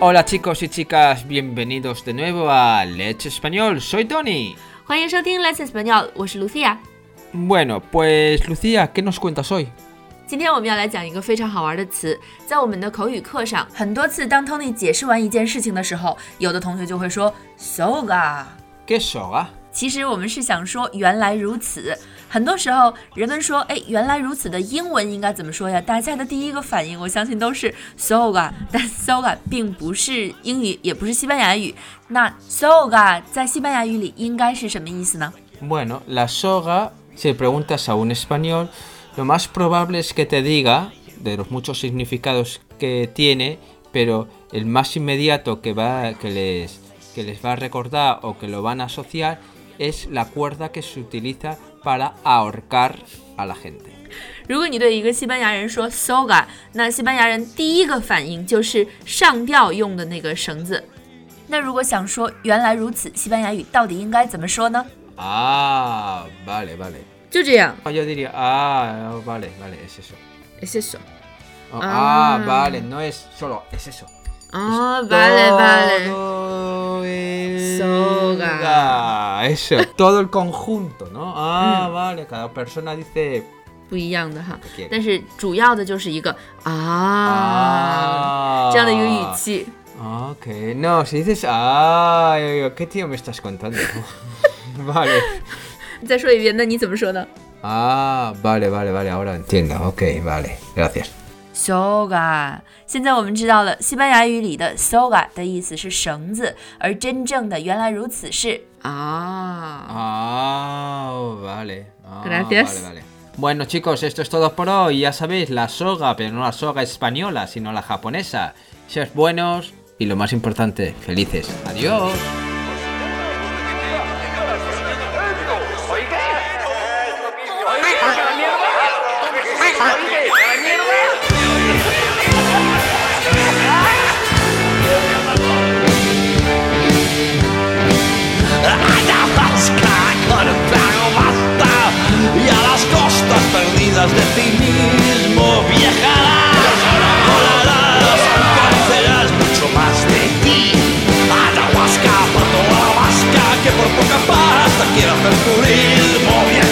Hola chicos y chicas, bienvenidos de nuevo a Let's Español. Soy Tony. 欢迎收听 Let's Español，我是 Lucia。 Bueno, pues Lucía, ¿qué nos cuentas hoy? 今天我们要来讲一个非常好玩的词，在我们的口语课上，很多次当 Tony 解释完一件事情的时候，有的同学就会说 “so ga”。 ¿Qué soga? 其实我们是想说原来如此。 很多时候人们说，哎，原来如此的英文应该怎么说呀？大家的第一个反应，我相信都是 “soga”，但 “soga” 并不是英语，也不是西班牙语。那 “soga” 在西班牙语里应该是什么意思呢？ Bueno, la soga, si le preguntas a un español, lo más probable es que te diga, de los muchos significados que tiene, pero el más inmediato que, va, que, les, que les va a recordar o que lo van a asociar es la cuerda que se utiliza para ahorcar a la gente. 如果你对一个西班牙人说 soga，那西班牙人第一个反应就是上吊用的那个绳子。那如果想说原来如此，西班牙语到底应该怎么说呢？ Ah, vale, vale. 就这样， Yo diría, ah, vale, vale, es eso. es eso。 Ah, Ah. vale, no es solo, es eso. 哦，vale vale， Todo el- Soga. Eso, todo el conjunto, ¿no? Ah, vale, cada persona dice 不一样的哈 quiere.。但是主要的就是一个啊 Ah. 这样的一个语气。 Ok, no, si dices, ah, yo digo, ¿qué tío me estás contando? vale. 你再说一遍，那你怎么说呢 Ah, vale, vale, vale, ahora entiendo. Ok, vale, gracias. soga。现在我们知道了，西班牙语里的 soga 的意思是绳子，而真正的原来如此是啊。 Ah, vale. Ah, Gracias. Vale, vale. Bueno chicos, esto es todo por hoy. Ya sabéis, la soga, pero no la soga española, sino la japonesa. Seas buenos y lo más importante, felices. Adiós. De ti mismo viajarás, volarás, conocerás mucho más de ti. Ayahuasca la vasca que por poca pasta quiero hacer pulir.